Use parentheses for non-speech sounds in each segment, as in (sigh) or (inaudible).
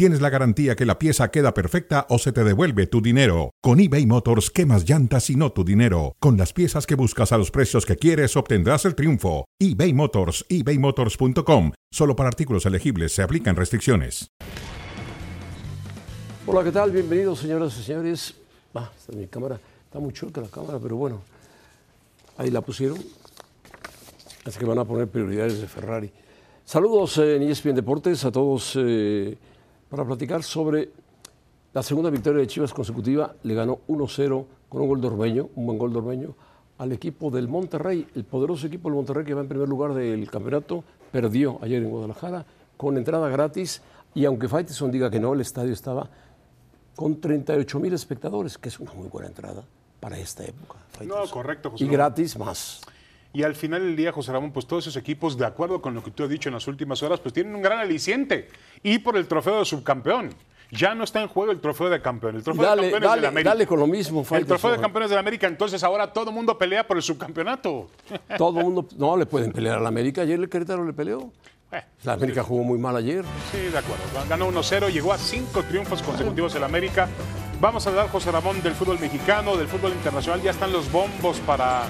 tienes la garantía que la pieza queda perfecta o se te devuelve tu dinero. Con eBay Motors, quemas llantas y no tu dinero. Con las piezas que buscas a los precios que quieres, obtendrás el triunfo. eBay Motors, ebaymotors.com. Solo para artículos elegibles se aplican restricciones. Hola, ¿qué tal? Bienvenidos, señoras y señores. Ah, esta es mi cámara. Está muy chueca la cámara, pero bueno. Ahí la pusieron. Así que van a poner prioridades de Ferrari. Saludos en ESPN Deportes a todos eh, para platicar sobre la segunda victoria de Chivas consecutiva. Le ganó 1-0 con un gol de Ormeño, un buen gol de Ormeño, al equipo del Monterrey, el poderoso equipo del Monterrey que va en primer lugar del campeonato. Perdió ayer en Guadalajara con entrada gratis y aunque Faiteson diga que no, el estadio estaba con 38 mil espectadores, que es una muy buena entrada para esta época. No, correcto, José Y gratis más. Y al final del día, José Ramón, pues todos esos equipos, de acuerdo con lo que tú has dicho en las últimas horas, pues tienen un gran aliciente. Y por el trofeo de subcampeón. Ya no está en juego el trofeo de campeón. El trofeo de Dale, campeones de dale, la América. dale con lo mismo, el trofeo de campeones de la América, entonces ahora todo el mundo pelea por el subcampeonato. Todo el (laughs) mundo, no le pueden pelear a la América. Ayer el Querétaro le peleó. Eh, La América jugó muy mal ayer. Sí, de acuerdo. Ganó 1-0, llegó a cinco triunfos consecutivos en la América. Vamos a hablar, José Ramón, del fútbol mexicano, del fútbol internacional. Ya están los bombos para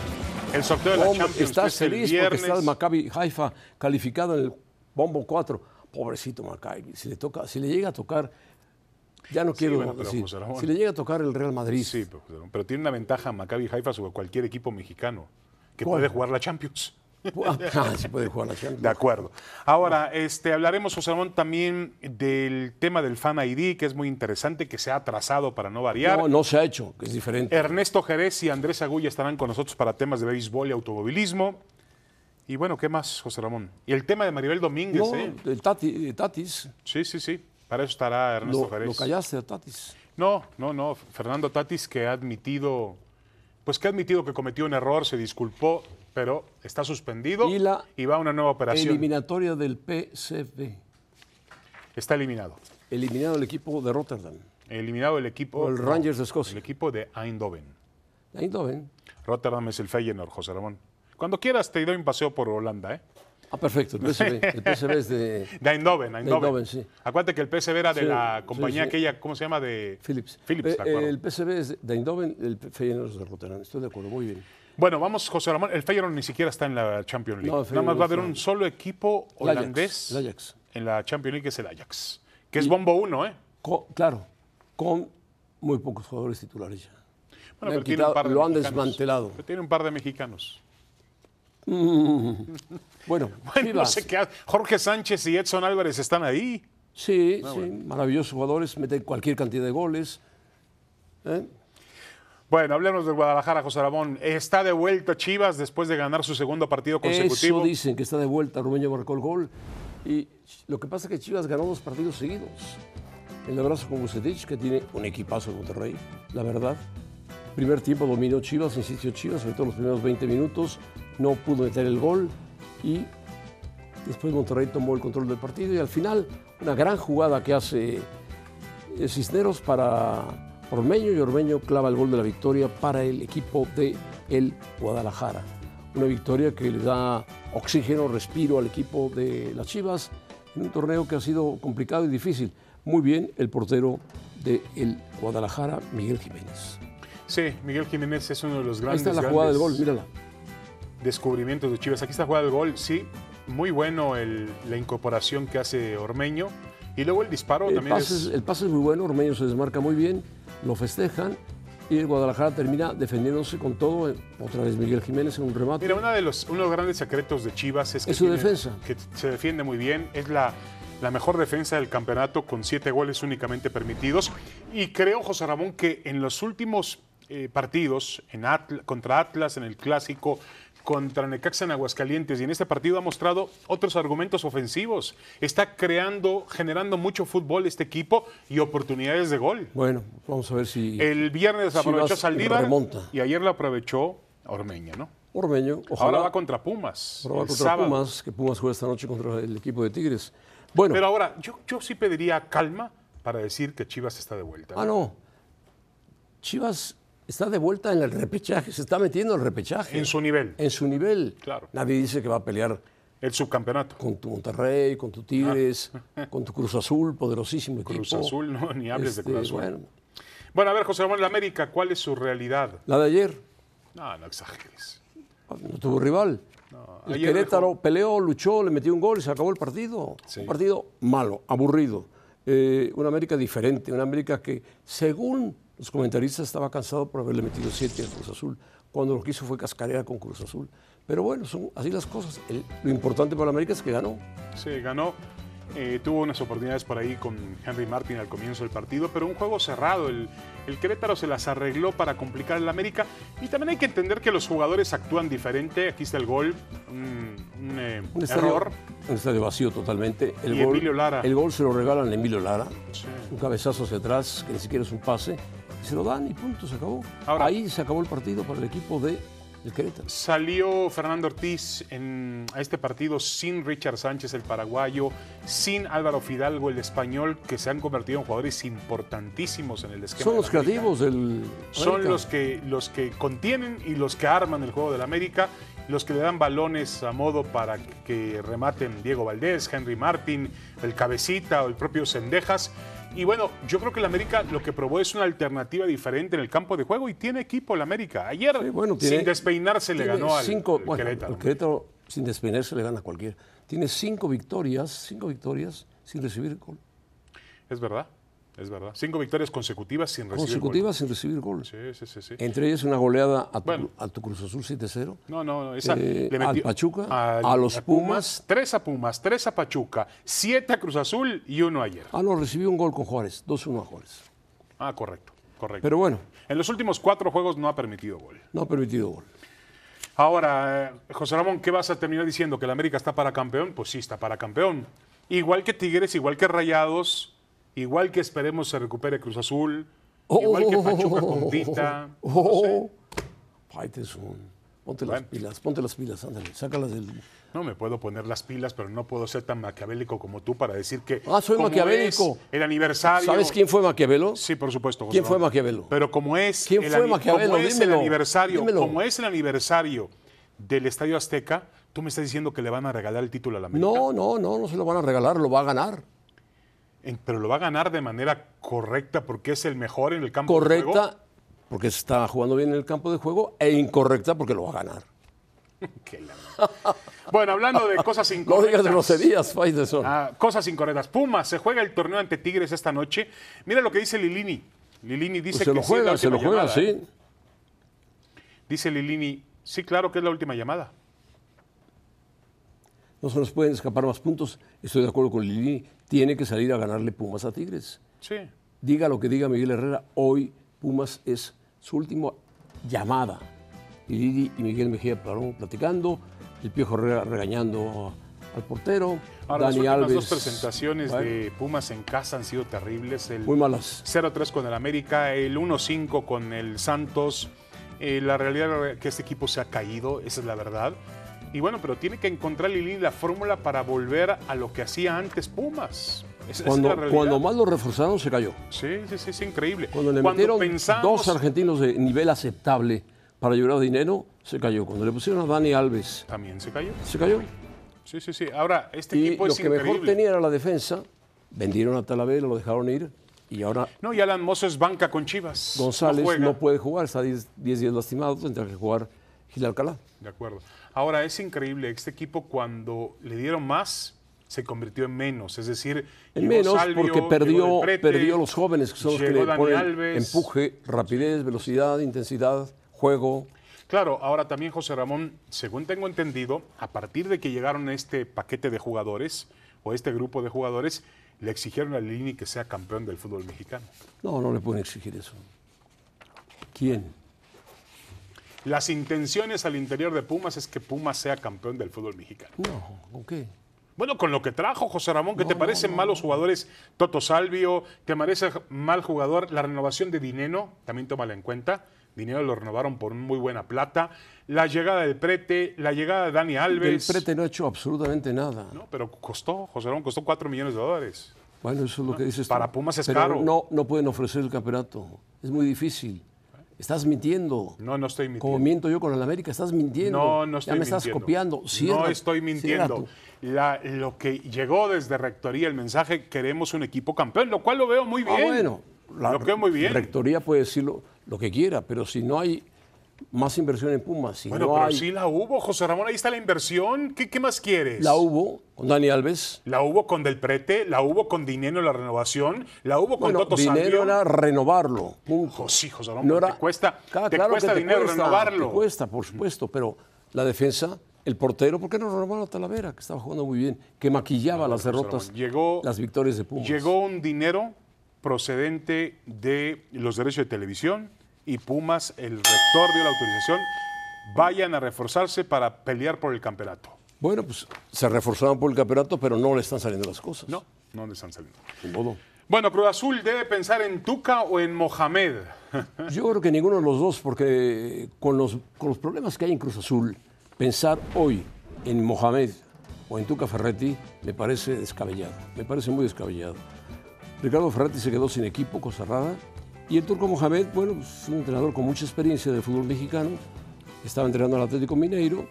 el sorteo de la Champions. que estás es el feliz porque está el. Maccabi Haifa calificado en el bombo 4. Pobrecito Maccabi, si le toca, si le llega a tocar, ya no quiero bueno, pero, decir, José Ramón. si le llega a tocar el Real Madrid, Sí, pero, tiene una ventaja Maccabi Haifa sobre cualquier equipo mexicano que ¿Cuál? puede jugar la Champions. (laughs) ah, sí puede jugar la Champions. De acuerdo. Ahora, este, hablaremos, José Ramón, también del tema del Fan ID, que es muy interesante, que se ha atrasado para no variar. No, no se ha hecho, que es diferente. Ernesto Jerez y Andrés Agulla estarán con nosotros para temas de béisbol y automovilismo. Y bueno, ¿qué más, José Ramón? Y el tema de Maribel Domínguez, No, ¿eh? el Tati- Tatis, Sí, sí, sí. Para eso estará Ernesto lo, Jerez. lo callaste a Tatis. No, no, no. Fernando Tatis que ha admitido, pues que ha admitido que cometió un error, se disculpó, pero está suspendido Y la y va a una nueva operación. Eliminatoria del PCB. Está eliminado. Eliminado el equipo de Rotterdam. Eliminado el equipo. O el Rangers de Escocia. El equipo de Eindhoven. Eindhoven. Rotterdam es el Feyenoord, José Ramón. Cuando quieras te doy un paseo por Holanda, ¿eh? Ah, perfecto, el PCB. (laughs) El PCB es de De Eindhoven, Eindhoven. Eindhoven, sí. Acuérdate que el PSV era de Sí, la compañía sí. aquella, ¿cómo se llama? De Philips. Philips, Eh, de acuerdo. el PCB es de Eindhoven, el Feyenoord es de Rotterdam. Estoy de acuerdo, muy bien. Bueno, vamos, José Ramón. El Feyenoord ni siquiera está en la Champions League. No, Nada más va a haber un solo equipo Ajax, holandés el Ajax. en la Champions League, que es el Ajax. Que es bombo uno, ¿eh? Claro, con muy pocos jugadores titulares ya. Bueno, pero tiene un par de lo han mexicanos. desmantelado. Pero tiene un par de mexicanos. (laughs) Bueno, Bueno, no sé qué. Jorge Sánchez y Edson Álvarez están ahí. Sí, Ah, sí, maravillosos jugadores, meten cualquier cantidad de goles. ¿eh? Bueno, hablemos de Guadalajara, José Ramón. Está de vuelta Chivas después de ganar su segundo partido consecutivo. Eso dicen que está de vuelta, Rubeño marcó el gol. Y lo que pasa es que Chivas ganó dos partidos seguidos. El abrazo con Bucetich, que tiene un equipazo en Monterrey, la verdad. Primer tiempo dominó Chivas, insistió Chivas, sobre todo los primeros 20 minutos, no pudo meter el gol y después Monterrey tomó el control del partido y al final una gran jugada que hace eh, Cisneros para Ormeño y Ormeño clava el gol de la victoria para el equipo de el Guadalajara. Una victoria que le da oxígeno, respiro al equipo de las Chivas en un torneo que ha sido complicado y difícil. Muy bien el portero de el Guadalajara, Miguel Jiménez. Sí, Miguel Jiménez es uno de los Ahí grandes, está la jugada del gol, mírala. descubrimientos de Chivas. Aquí está la jugada del gol, sí. Muy bueno el- la incorporación que hace Ormeño. Y luego el disparo El también pase, es... es, el pase es muy bueno, Ormeño se desmarca muy bien, lo festejan y el Guadalajara termina defendiéndose con todo. Otra vez Miguel Jiménez en un remate. Mira, uno de, los, uno de los grandes secretos de Chivas es que, Es su tiene- defensa. que se defiende muy bien. Es la, la mejor defensa del campeonato con siete goles únicamente permitidos. Y creo, José Ramón, que en los últimos eh, partidos, en Atl- contra Atlas, en el Clásico, contra Necaxa en Aguascalientes y en este partido ha mostrado otros argumentos ofensivos. Está creando, generando mucho fútbol este equipo y oportunidades de gol. Bueno, vamos a ver si... El viernes aprovechó Saldívar remonta. y ayer lo aprovechó Ormeña, ¿no? Ormeño. Ahora Ojalá, va contra Pumas. ahora va contra sábado. Pumas, que Pumas juega esta noche contra el equipo de Tigres. Bueno, Pero ahora, yo, yo sí pediría calma para decir que Chivas está de vuelta. ah, no. Chivas está de vuelta en el repechaje, se está metiendo en el repechaje. En su nivel. En su nivel. Claro. Nadie dice que va a pelear El subcampeonato. con tu Monterrey, con tu Tigres, con tu Cruz Azul, poderosísimo equipo. Ah. Cruz Azul, no, ni hables Este, de Cruz Azul. Bueno, Bueno, a ver, José Ramón, la América, ¿cuál es su realidad? la de ayer, No, no exageres. no tuvo rival. el Querétaro peleó, luchó, le metió un gol y se acabó el partido. Sí. Un partido malo, aburrido. Eh, una América diferente, una América que, según los comentaristas, estaba cansado por haberle metido siete a Cruz Azul, cuando lo que hizo fue cascarear con Cruz Azul. Pero bueno, son así las cosas. El- lo importante para la América es que ganó. Sí, ganó. Eh, tuvo unas oportunidades por ahí con Henry Martin al comienzo del partido, pero un juego cerrado. El, el Querétaro se las arregló para complicar al América. Y también hay que entender que los jugadores actúan diferente. Aquí está el gol, un, un, eh, Un estadio, error. un estadio vacío totalmente. El Y gol, Emilio Lara. El gol se lo regalan a Emilio Lara. Sí. Un cabezazo hacia atrás, que ni siquiera es un pase. Y se lo dan y punto, se acabó. Ahora- Ahí se acabó el partido para el equipo de el Querétaro. Salió Fernando Ortiz en- a este partido sin Richard Sánchez, el paraguayo, sin Álvaro Fidalgo, el español, que se han convertido en jugadores importantísimos en el esquema. Son los creativos del. Son América. los que, los que contienen y los que arman el juego del América, los que le dan balones a modo para que rematen Diego Valdés, Henry Martin, el Cabecita o el propio Sendejas. Y bueno, yo creo que el América lo que probó es una alternativa diferente en el campo de juego y tiene equipo el América. Ayer, Sí, bueno, tiene- sin despeinarse, le ganó al, cinco, al bueno, Querétaro. al Querétaro, sin despeinarse, le gana a cualquiera. Tiene cinco victorias, cinco victorias sin recibir gol. Es verdad, es verdad. Cinco victorias consecutivas sin recibir gol. Consecutivas sin recibir gol. Sí, sí, sí. Entre ellas una goleada a tu, Bueno. a tu Cruz Azul 7-0. No, no, no, esa Eh, le al metió Pachuca, al- a los Pumas. tres a Pumas, tres a Pachuca, siete a Cruz Azul y uno ayer. Ah, no, recibió un gol con Juárez, 2-1 a Juárez. Ah, correcto, correcto. Pero bueno, en los últimos cuatro juegos no ha permitido gol. no ha permitido gol. Ahora, eh, José Ramón, ¿qué vas a terminar diciendo? ¿Que el América está para campeón? Pues sí, está para campeón. Igual que Tigres, igual que Rayados, igual que esperemos se recupere Cruz Azul, igual que Pachuca con Tita. no sé. Oh, ponte las pilas, ponte las pilas, ándale, sácalas del... No me puedo poner las pilas, pero no puedo ser tan maquiavélico como tú para decir que. Ah, soy como maquiavélico. es El aniversario. ¿Sabes quién fue Maquiavelo? Sí, por supuesto. José ¿Quién fue. Maquiavelo? Pero como es. ¿Quién el fue Maquiavelo? Como es el aniversario. dímelo. Como es el aniversario del Estadio Azteca, tú me estás diciendo que le van a regalar el título a la América. No, no, no, no se lo van a regalar, lo va a ganar. Pero lo va a ganar de manera correcta porque es el mejor en el campo de juego. Correcta, porque está jugando bien en el campo de juego, e incorrecta, porque lo va a ganar. (laughs) La- Bueno, hablando de cosas (laughs) No incorrectas. digas groserías, Faitelson. Ah, cosas incorrectas. Pumas se juega el torneo ante Tigres esta noche. Mira lo que dice Lilini. Lilini dice Pues se que lo sí juega, se lo juega, llamada, sí. Dice Lilini, sí, claro que es la última llamada. No se nos pueden escapar más puntos. Estoy de acuerdo con Lili. Tiene que salir a ganarle Pumas a Tigres. Sí. Diga lo que diga Miguel Herrera, hoy Pumas es su última llamada. Y Lili y Miguel Mejía pararon platicando, el Piojo Herrera regañando al portero, Ahora, Dani las Alves. dos presentaciones de Pumas en casa han sido terribles. El Muy malas. 0-3 con el América, el 1-5 con el Santos. Eh, la realidad es que este equipo se ha caído, esa es la verdad. Y bueno, pero tiene que encontrar Lilini la fórmula para volver a lo que hacía antes Pumas. Es Cuando, la realidad. cuando más lo reforzaron, se cayó. Sí, sí, sí, es increíble. Cuando le metieron pensamos- dos argentinos de nivel aceptable para llevar dinero, se cayó. Cuando le pusieron a Dani Alves, También se cayó. se cayó. Sí, sí, sí. Ahora, este Y equipo lo es que increíble. mejor tenía era la defensa. Vendieron a Talavera, lo dejaron ir. Y ahora No, y Alan Mozo es banca con Chivas. González juega. no, puede jugar, está 10 10 días lastimado, tendrá que jugar Gil Alcalá. De acuerdo. Ahora, es increíble, este equipo cuando le dieron más, se convirtió en menos. Es decir, En menos Salvio, porque perdió, Prete, perdió los jóvenes, que son los que le ponen Alves. empuje, rapidez, velocidad, intensidad, juego. Claro, ahora también José Ramón, según tengo entendido, a partir de que llegaron este paquete de jugadores o este grupo de jugadores, le exigieron a Lini que sea campeón del fútbol mexicano. No, no le pueden exigir eso. ¿Quién? Las intenciones al interior de Pumas es que Pumas sea campeón del fútbol mexicano. No, ¿con qué? Bueno, con lo que trajo José Ramón, ¿qué te parecen malos jugadores? Toto Salvio, ¿te parece mal jugador? La renovación de Dineno, también tómala en cuenta. dinero lo renovaron por muy buena plata. La llegada del Prete, la llegada de Dani El Alves. Prete no ha hecho absolutamente nada. No, pero costó, José Ramón, costó 4 millones de dólares. Bueno, eso es lo que dices tú. para Pumas es Pero caro. No, no pueden ofrecer el campeonato. Es muy difícil. Estás mintiendo. No, no estoy mintiendo. Como miento yo con el América, estás mintiendo. No, no estoy Ya me estás mintiendo. copiando. no estoy mintiendo. La- lo que llegó desde Rectoría, el mensaje, queremos un equipo campeón, lo cual lo veo muy bien. Ah, bueno. La lo veo muy bien. Rectoría puede decir lo, lo que quiera, pero si no hay más inversión en Pumas, si Bueno, no pero hay. sí la hubo, José Ramón, ahí está la inversión. ¿Qué, qué más quieres? La hubo con Dani Alves. La hubo con Del Prete, la hubo con dinero en la renovación, la hubo con Bueno, Toto dinero era renovarlo. Punto. Oh, sí, José Ramón, pero te cuesta- Claro, te claro cuesta te dinero cuesta, renovarlo. Te cuesta, por supuesto, pero la defensa, el portero, ¿por qué no renovaron a Talavera, que estaba jugando muy bien, que maquillaba las derrotas, llegó- las victorias de Pumas? Llegó un dinero procedente de los derechos de televisión y Pumas, el rector dio la autorización, vayan a reforzarse para pelear por el campeonato. Bueno, pues se reforzaban por el campeonato, pero no le están saliendo las cosas. No, no le están saliendo. Ni modo. Bueno, Cruz Azul debe pensar en Tuca o en Mohamed. (laughs) Yo creo que ninguno de los dos, porque con los, con los problemas que hay en Cruz Azul, pensar hoy en Mohamed o en Tuca Ferretti me parece descabellado, me parece muy descabellado. Ricardo Ferretti se quedó sin equipo, cosa rara, y el turco Mohamed, bueno, pues, es un entrenador con mucha experiencia del fútbol mexicano, estaba entrenando al Atlético Mineiro,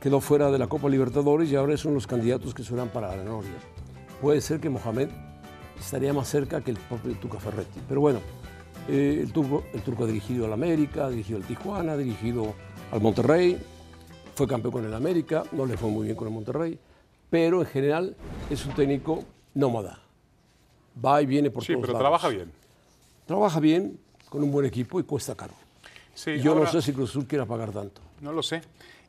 quedó fuera de la Copa Libertadores y ahora son los candidatos que suenan para la Noria. Puede ser que Mohamed estaría más cerca que el propio Tuca Ferretti. Pero bueno, eh, el, turco, el turco ha dirigido al América, ha dirigido al Tijuana, ha dirigido al Monterrey, fue campeón con el América, no le fue muy bien con el Monterrey, pero en general es un técnico nómada. Va y viene por Sí, todos pero lados. trabaja bien. Trabaja bien, con un buen equipo y cuesta caro. Sí, Yo ahora- no sé si Cruz Azul quiera pagar tanto. No lo sé.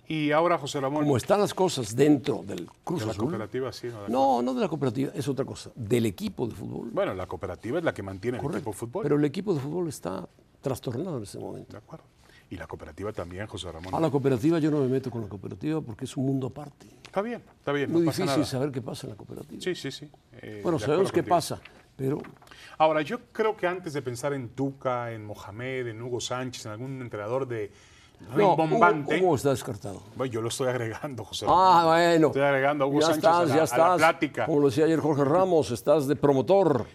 Y ahora, José Ramón, Como están las cosas dentro del Cruz de la Azul. cooperativa, sí. no, No, no de la cooperativa, es otra cosa. Del equipo de fútbol. Bueno, la cooperativa es la que mantiene el equipo de fútbol. Pero el equipo de fútbol está trastornado en este momento. De acuerdo. Y la cooperativa también, José Ramón. A la cooperativa yo no me meto con la cooperativa porque es un mundo aparte. Está bien, está bien, Muy no pasa difícil nada. saber qué pasa en la cooperativa. Sí, sí, sí. eh, bueno, sabemos qué pasa, pero Ahora, yo creo que antes de pensar en Tuca, en Mohamed, en Hugo Sánchez, en algún entrenador de no, Hugo, rimbombante, Hugo está descartado. bueno, yo lo estoy agregando, José. Ah, bueno. Estoy agregando a Hugo ya Sánchez estás, a, la, ya a la estás. plática. Como lo decía ayer Jorge Ramos, estás de promotor.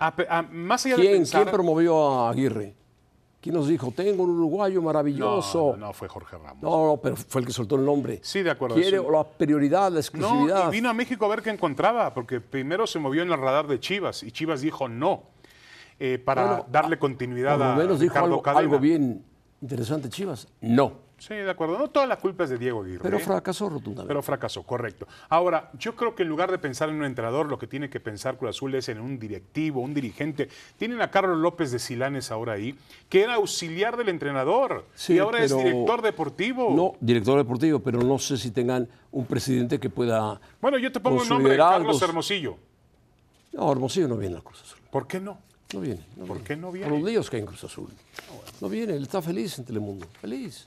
Ah, pe- ah, más allá de ¿Quién, pensar... ¿Quién promovió a Aguirre? ¿Quién nos dijo, tengo un uruguayo no, maravilloso? no, no, fue Jorge Ramos. No, no, pero fue el que soltó el nombre. Sí, de acuerdo, Quiere sí. la prioridad, la No, exclusividad. y vino a México a ver qué encontraba, porque primero se movió en el radar de Chivas y Chivas dijo no, eh, para Bueno, darle continuidad Por lo a dijo algo, Cadena. algo bien interesante, Chivas. No, Sí, de acuerdo. No toda la culpa es de Diego Aguirre. pero ¿eh? fracasó rotundamente. Pero fracasó, correcto. Ahora, yo creo que en lugar de pensar en un entrenador, lo que tiene que pensar Cruz Azul es en un directivo, un dirigente. Tienen a Carlos López de Silanes ahora ahí, que era auxiliar del entrenador Sí, y ahora es director deportivo. No, director deportivo, pero no sé si tengan un presidente que pueda. Bueno, yo te pongo el nombre de Carlos. Hermosillo. No, Hermosillo no viene a Cruz Azul. ¿Por qué no? No viene. no ¿Por viene. qué no viene? Por los líos que hay en Cruz Azul. No viene, él está feliz en Telemundo. Feliz.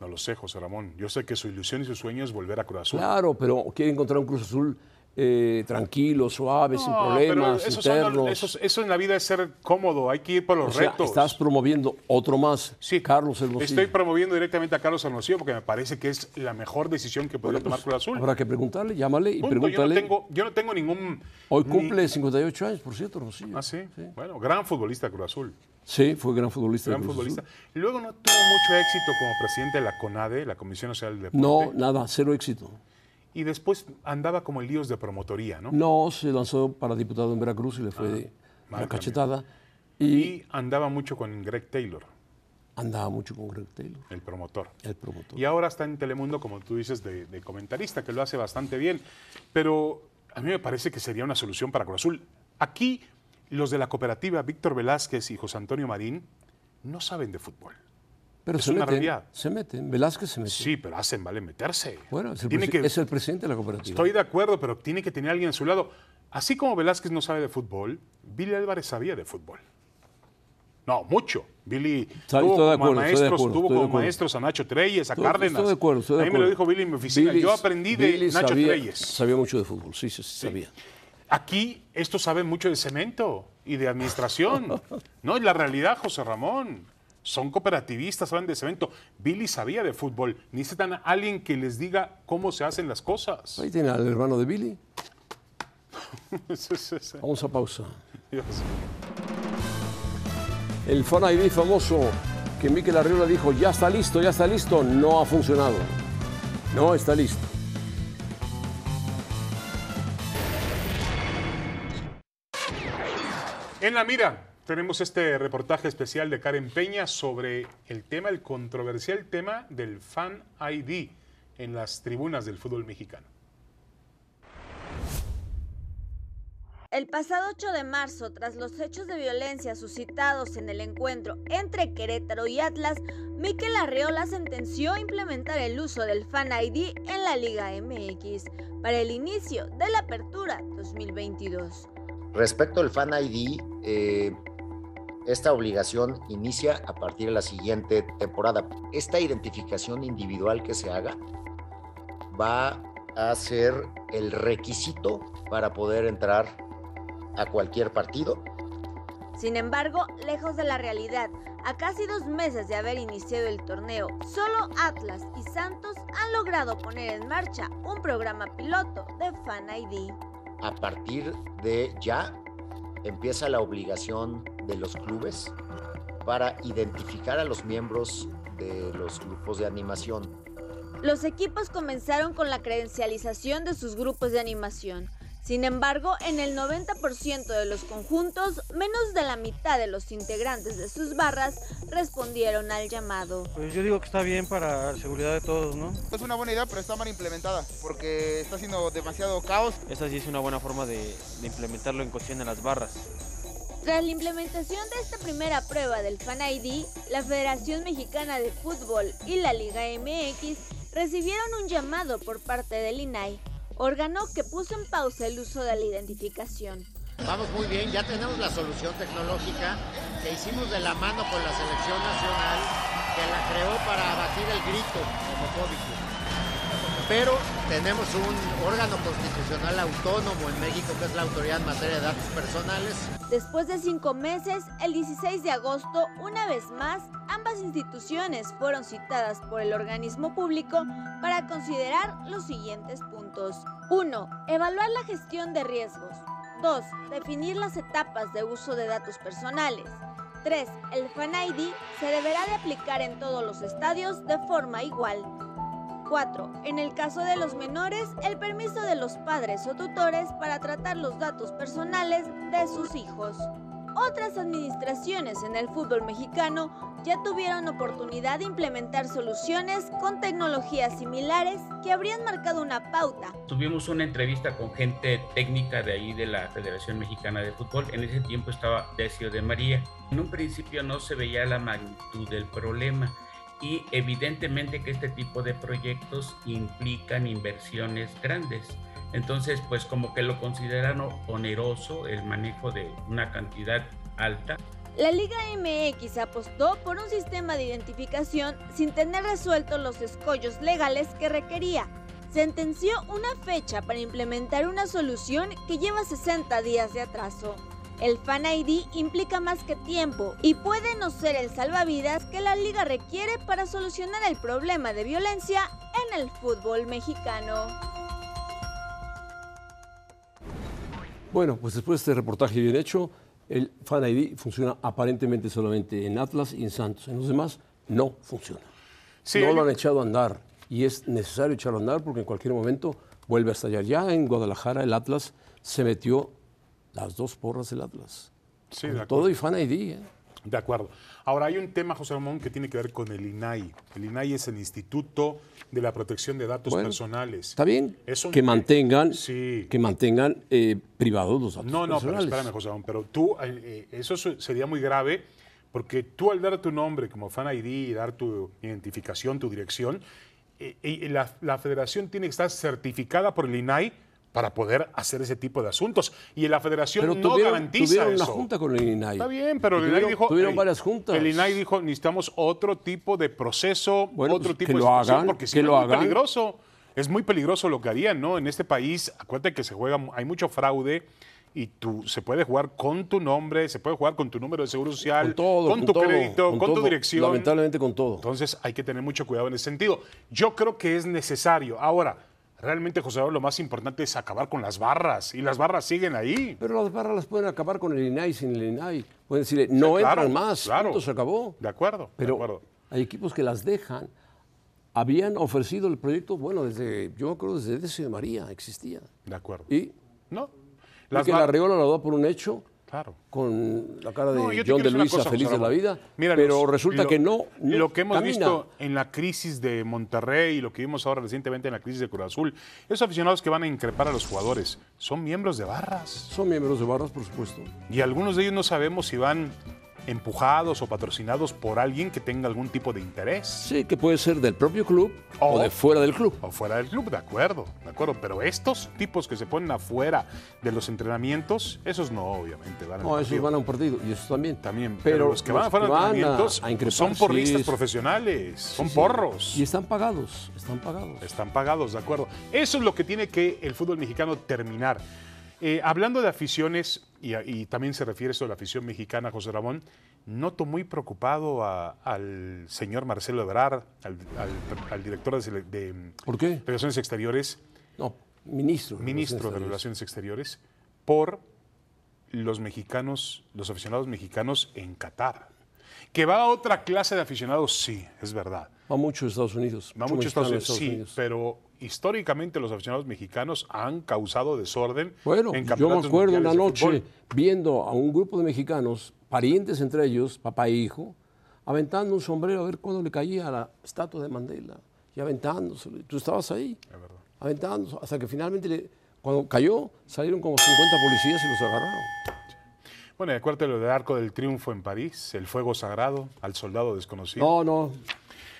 No lo sé, José Ramón. Yo sé que su ilusión y su sueño es volver a Cruz Azul. Claro, pero quiere encontrar un Cruz Azul eh, tranquilo, suave, sin pero problemas, son- internos. eso- eso en la vida es ser cómodo, hay que ir por los o sea, retos. estás promoviendo otro más, Sí, Carlos Hermosillo. Estoy promoviendo directamente a Carlos Hermosillo porque me parece que es la mejor decisión que podría tomar Cruz Azul. Habrá que preguntarle, llámale y Punto. Yo, no pregúntale. tengo, yo no tengo ningún... Hoy ni- cumple 58 años, por cierto, Hermosillo. Ah, sí. Bueno, gran futbolista Cruz Azul. Sí, fue gran futbolista. Gran futbolista. Luego no tuvo mucho éxito como presidente de la CONADE, la Comisión Nacional del Deporte. No, nada, cero éxito. Y después andaba como en líos de promotoría, ¿no? No, se lanzó para diputado en Veracruz y le fue la también. cachetada. Y, Y andaba mucho con Greg Taylor, andaba mucho con Greg Taylor, el promotor. el promotor. Y ahora está en Telemundo, como tú dices, de, de comentarista, que lo hace bastante bien. Pero a mí me parece que sería una solución para Cruz Azul. Aquí, los de la cooperativa, Víctor Velázquez y José Antonio Marín, no saben de fútbol. Pero es se una meten, realidad. se meten. Velázquez se mete. Sí, pero hacen, vale meterse. Bueno, es el, tiene que, es el presidente de la cooperativa. Estoy de acuerdo, pero tiene que tener alguien a su lado. Así como Velázquez no sabe de fútbol, Billy Álvarez sabía de fútbol. No, mucho. Billy tuvo estoy de como acuerdo, de maestros, acuerdo, tuvo de como maestros a Nacho Treyes, a Estoy- Cárdenas. Estoy de acuerdo, estoy de a mí me lo dijo Billy en mi oficina. Billy- Yo aprendí de Billy Nacho sabía, Treyes. Sabía mucho de fútbol, sí, sí, sí, sabía. Aquí estos saben mucho de cemento y de administración. (laughs) no, es la realidad, José Ramón. son cooperativistas, saben de cemento. Billy sabía de fútbol. Necesitan a alguien que les diga cómo se hacen las cosas. Ahí tiene al hermano de Billy. (laughs) Vamos a pausa. El Fan ID famoso que Miquel Arriola dijo, ya está listo, ya está listo, no ha funcionado. No está listo. En la mira, tenemos este reportaje especial de Karen Peña sobre el tema, el controversial tema del Fan ID en las tribunas del fútbol mexicano. El pasado 8 de marzo, tras los hechos de violencia suscitados en el encuentro entre Querétaro y Atlas, Miquel Arreola sentenció implementar el uso del Fan ID en la Liga MX para el inicio de la apertura 2022. Respecto al Fan ID, eh, esta obligación inicia a partir de la siguiente temporada. Esta identificación individual que se haga va a ser el requisito para poder entrar a cualquier partido. Sin embargo, lejos de la realidad, a casi dos meses de haber iniciado el torneo, solo Atlas y Santos han logrado poner en marcha un programa piloto de Fan ID. A partir de ya empieza la obligación de los clubes para identificar a los miembros de los grupos de animación. Los equipos comenzaron con la credencialización de sus grupos de animación. Sin embargo, en el 90% de los conjuntos, menos de la mitad de los integrantes de sus barras respondieron al llamado. Pues yo digo que está bien para la seguridad de todos, ¿no? Es una buena idea, pero está mal implementada, porque está haciendo demasiado caos. Esa sí es una buena forma de, de implementarlo en cuestión de las barras. Tras la implementación de esta primera prueba del Fan ID, la Federación Mexicana de Fútbol y la Liga MX recibieron un llamado por parte del INAI órgano que puso en pausa el uso de la identificación. Vamos muy bien, ya tenemos la solución tecnológica que hicimos de la mano con la selección nacional que la creó para abatir el grito homofóbico pero tenemos un órgano constitucional autónomo en México que es la Autoridad en Materia de Datos Personales. Después de cinco meses, el 16 de agosto, una vez más, ambas instituciones fueron citadas por el organismo público para considerar los siguientes puntos. 1. Evaluar la gestión de riesgos. 2. Definir las etapas de uso de datos personales. 3. El Fan ID se deberá de aplicar en todos los estadios de forma igual. 4. En el caso de los menores, el permiso de los padres o tutores para tratar los datos personales de sus hijos. Otras administraciones en el fútbol mexicano ya tuvieron oportunidad de implementar soluciones con tecnologías similares que habrían marcado una pauta. Tuvimos una entrevista con gente técnica de ahí de la Federación Mexicana de Fútbol. En ese tiempo estaba Decio de María. En un principio no se veía la magnitud del problema y evidentemente que este tipo de proyectos implican inversiones grandes. Entonces, pues como que lo consideran oneroso el manejo de una cantidad alta. La Liga MX apostó por un sistema de identificación sin tener resueltos los escollos legales que requería. Sentenció una fecha para implementar una solución que lleva 60 días de atraso. El Fan ID implica más que tiempo y puede no ser el salvavidas que la liga requiere para solucionar el problema de violencia en el fútbol mexicano. Bueno, pues después de este reportaje bien hecho, el Fan ID funciona aparentemente solamente en Atlas y en Santos. En los demás no funciona. no lo han echado a andar y es necesario echarlo a andar porque en cualquier momento vuelve a estallar. Ya en Guadalajara el Atlas se metió las dos porras del Atlas. Sí, de. Todo y Fan ID. ¿eh? De acuerdo. Ahora, hay un tema, José Ramón, que tiene que ver con el INAI. El INAI es el Instituto de la Protección de Datos Personales. Está bien que mantengan, que mantengan eh, privados los datos no, no, personales. Pero espérame, José Ramón, pero tú, eh, eso sería muy grave porque tú al dar tu nombre como Fan ID y dar tu identificación, tu dirección, la, la federación tiene que estar certificada por el INAI para poder hacer ese tipo de asuntos. Y la federación no tuvieron, garantiza tuvieron eso. una junta con el INAI. Está bien, pero el INAI dijo... Tuvieron varias juntas. El INAI dijo, necesitamos otro tipo de proceso, otro pues, tipo que de lo hagan, porque si que no lo es muy hagan. peligroso. Es muy peligroso lo que harían, ¿no? En este país, acuérdate que se juega, hay mucho fraude y tú se puede jugar con tu nombre, se puede jugar con tu número de seguro social, Con todo, con con tu todo, crédito, con con, tu todo. dirección. Lamentablemente con todo. Entonces hay que tener mucho cuidado en ese sentido. Yo creo que es necesario. Ahora, realmente, José Raúl, lo más importante es acabar con las barras y las barras siguen ahí. Pero las barras las pueden acabar con el INAI sin el INAI. Pueden decirle, no claro, entran más, claro. punto, se acabó. De acuerdo, Pero de acuerdo. hay equipos que las dejan. Habían ofrecido el proyecto, bueno, desde, yo me acuerdo desde Decio de María existía. De acuerdo. Y, ¿No? Las que la Riola lo da por un hecho, Claro. con la cara de No, John de Luisa cosa, feliz José de la vida, Mira, pero los- resulta lo- que no, no Lo que hemos camina. visto en la crisis de Monterrey y lo que vimos ahora recientemente en la crisis de Cruz Azul, esos aficionados que van a increpar a los jugadores son miembros de barras. Son miembros de barras, por supuesto. Y algunos de ellos no sabemos si van empujados o patrocinados por alguien que tenga algún tipo de interés. Sí, que puede ser del propio club o, O- de fuera del club. O fuera del club, de acuerdo, de acuerdo. Pero estos tipos que se ponen afuera de los entrenamientos, esos no, obviamente, van al No, esos van a un partido y esos también. También, pero, los que van afuera de a- entrenamientos a increpar, son porristas sí, profesionales, son sí. porros. Y están pagados, están pagados. Están pagados, de acuerdo. Eso es lo que tiene que el fútbol mexicano terminar. Eh, hablando de aficiones, y, y también se refiere esto a la afición mexicana, José Ramón, noto muy preocupado a- al señor Marcelo Ebrard, al, al- al director de, sele- de ¿Por qué? Relaciones Exteriores, No, ministro. ministro de Relaciones Exteriores, por los mexicanos, los aficionados mexicanos en Qatar. Que va a otra clase de aficionados, sí, es verdad. Va mucho a Estados Unidos. Va mucho a Estados Unidos, sí, pero históricamente los aficionados mexicanos han causado desorden Bueno, en yo me acuerdo una noche viendo a un grupo de mexicanos, parientes entre ellos, papá e hijo, aventando un sombrero a ver cuándo le caía a la estatua de Mandela. Y aventándoselo. Tú estabas ahí. Aventándose. Hasta que finalmente, le- cuando cayó, salieron como 50 policías y los agarraron. Bueno, y acuérdate lo del Arco del Triunfo en París, el fuego sagrado al soldado desconocido. No, no.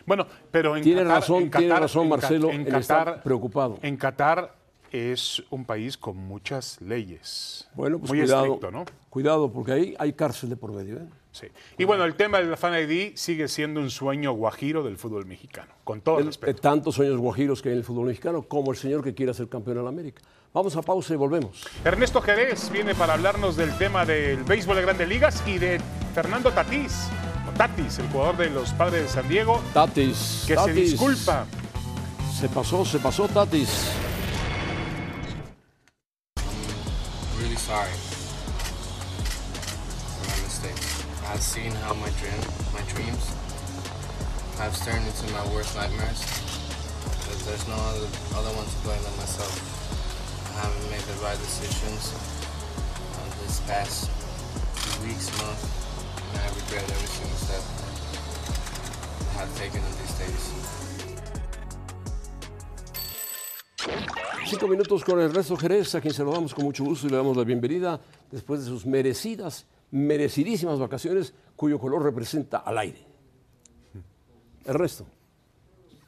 Bueno, pero en Tiene Qatar- razón, en tiene razón en Marcelo en en estar Qatar- preocupado. En Qatar es un país con muchas leyes. Bueno, pues Muy cuidado. estricto, ¿no? Cuidado, porque ahí hay cárcel de por medio. ¿eh? Sí. Y bueno, el tema del Fan ID sigue siendo un sueño guajiro del fútbol mexicano, con todo El- respeto. de tantos sueños guajiros que hay en el fútbol mexicano, como el señor que quiere ser campeón en la América. Vamos a pausa y volvemos. Ernesto Jerez viene para hablarnos del tema del béisbol de grandes ligas y de Fernando Tatís, Tatis, el jugador de los padres de San Diego, Tatis. que se Tatis. disculpa. Se pasó, se pasó Tatis. really sorry for my mistakes. I've seen how my dream, my dreams have turned into my worst nightmares. There's no other, other one to blame than myself. I haven't made the right decisions uh, this past few weeks, month, and I regret every single step I have taken in these days. Cinco minutos con el resto Jerez, a quien saludamos con mucho gusto y le damos la bienvenida después de sus merecidas, merecidísimas vacaciones, cuyo color representa al aire. El resto.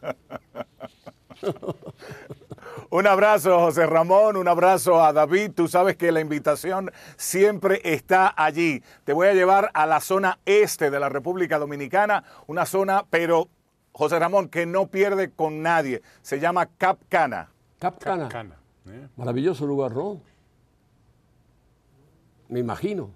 (laughs) Un abrazo, José Ramón, un abrazo a David. Tú sabes que la invitación siempre está allí. Te voy a llevar a la zona este de la República Dominicana, una zona, pero, José Ramón, que no pierde con nadie. Se llama Cap Cana. Cap Cana. Cana, ¿eh? Maravilloso lugar, ¿no? Me imagino.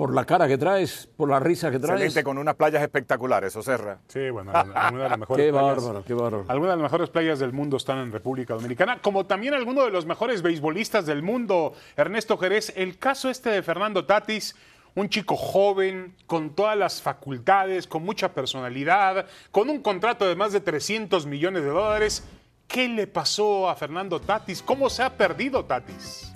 Por la cara que traes, por la risa que traes. Excelente, con unas playas espectaculares, Oserra. Sí, bueno, algunas de las (laughs) mejores Qué playas. bárbaro, qué bárbaro. Algunas de las mejores playas del mundo están en República Dominicana, como también algunos de los mejores beisbolistas del mundo, Ernesto Jerez. El caso este de Fernando Tatis, un chico joven, con todas las facultades, con mucha personalidad, con un contrato de más de 300 millones de dólares. ¿Qué le pasó a Fernando Tatis? ¿Cómo se ha perdido Tatis?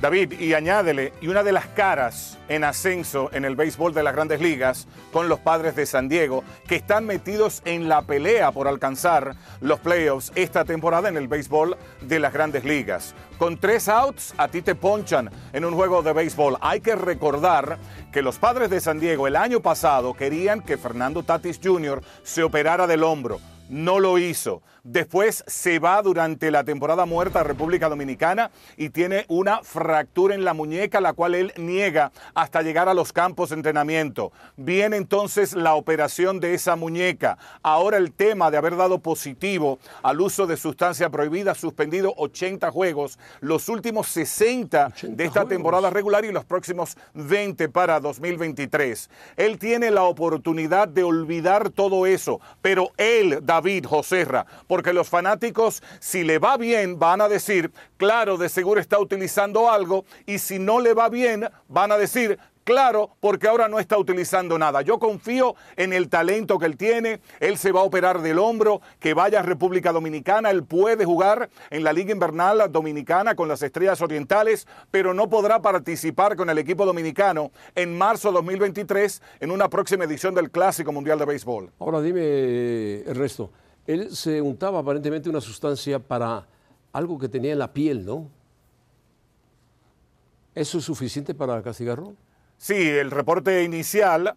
David, y añádele, y una de las caras en ascenso en el béisbol de las grandes ligas con los padres de San Diego, que están metidos en la pelea por alcanzar los playoffs esta temporada en el béisbol de las grandes ligas. Con tres outs, a ti te ponchan en un juego de béisbol. Hay que recordar que los padres de San Diego el año pasado querían que Fernando Tatis Jr. se operara del hombro. No lo hizo. Después se va durante la temporada muerta a República Dominicana y tiene una fractura en la muñeca, la cual él niega hasta llegar a los campos de entrenamiento. Viene entonces la operación de esa muñeca. Ahora el tema de haber dado positivo al uso de sustancia prohibida, suspendido 80 juegos, los últimos 60 de esta juegos. temporada regular y los próximos 20 para 2023. Él tiene la oportunidad de olvidar todo eso, pero él, David Joserra, porque los fanáticos, si le va bien, van a decir, claro, de seguro está utilizando algo, y si no le va bien, van a decir, Claro, porque ahora no está utilizando nada. Yo confío en el talento que él tiene. Él se va a operar del hombro, que vaya a República Dominicana. Él puede jugar en la Liga Invernal Dominicana con las Estrellas Orientales, pero no podrá participar con el equipo dominicano en marzo de 2023 en una próxima edición del Clásico Mundial de Béisbol. Ahora dime, Ernesto, él se untaba aparentemente una sustancia para algo que tenía en la piel, ¿no? ¿Eso es suficiente para castigarlo? Sí, el reporte inicial.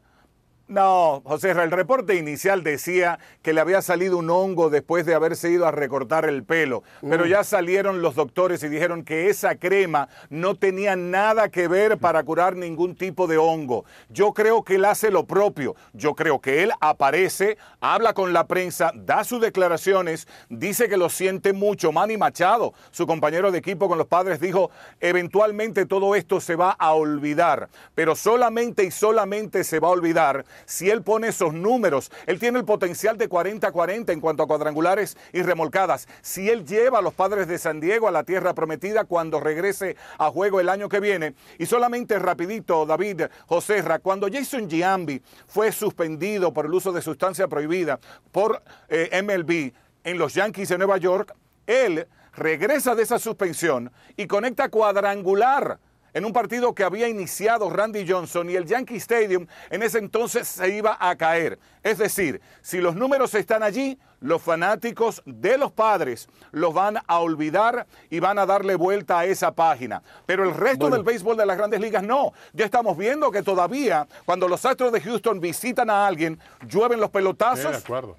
No, José, el reporte inicial decía que le había salido un hongo después de haberse ido a recortar el pelo, pero ya salieron los doctores y dijeron que esa crema no tenía nada que ver para curar ningún tipo de hongo. Yo creo que él hace lo propio. Yo creo que él aparece, habla con la prensa, da sus declaraciones, dice que lo siente mucho. Manny Machado, su compañero de equipo con los padres, dijo, eventualmente todo esto se va a olvidar, pero solamente y solamente se va a olvidar si él pone esos números. Él tiene el potencial de 40-40 en cuanto a cuadrangulares y remolcadas. Si él lleva a los padres de San Diego a la tierra prometida cuando regrese a juego el año que viene. Y solamente rapidito, David Joserra, cuando Jason Giambi fue suspendido por el uso de sustancia prohibida por eh, MLB en los Yankees de Nueva York, él regresa de esa suspensión y conecta cuadrangular en un partido que había iniciado Randy Johnson y el Yankee Stadium en ese entonces se iba a caer. Es decir, si los números están allí, los fanáticos de los padres los van a olvidar y van a darle vuelta a esa página. Pero el resto del béisbol de las grandes ligas no. Ya estamos viendo que todavía cuando los Astros de Houston visitan a alguien, llueven los Sí, pelotazos. de acuerdo.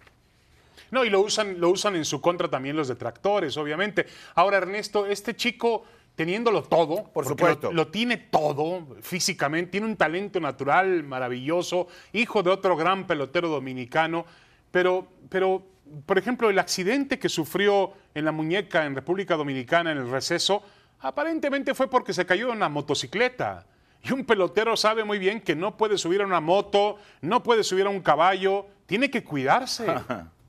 No, y lo usan, lo usan en su contra también los detractores, obviamente. Ahora, Ernesto, este chico, teniéndolo todo, Por supuesto. Lo, lo tiene todo físicamente, tiene un talento natural maravilloso, hijo de otro gran pelotero dominicano, pero, pero, por ejemplo, el accidente que sufrió en la muñeca en República Dominicana en el receso, aparentemente fue porque se cayó en una motocicleta. Y un pelotero sabe muy bien que no puede subir a una moto, no puede subir a un caballo, tiene que cuidarse. (laughs)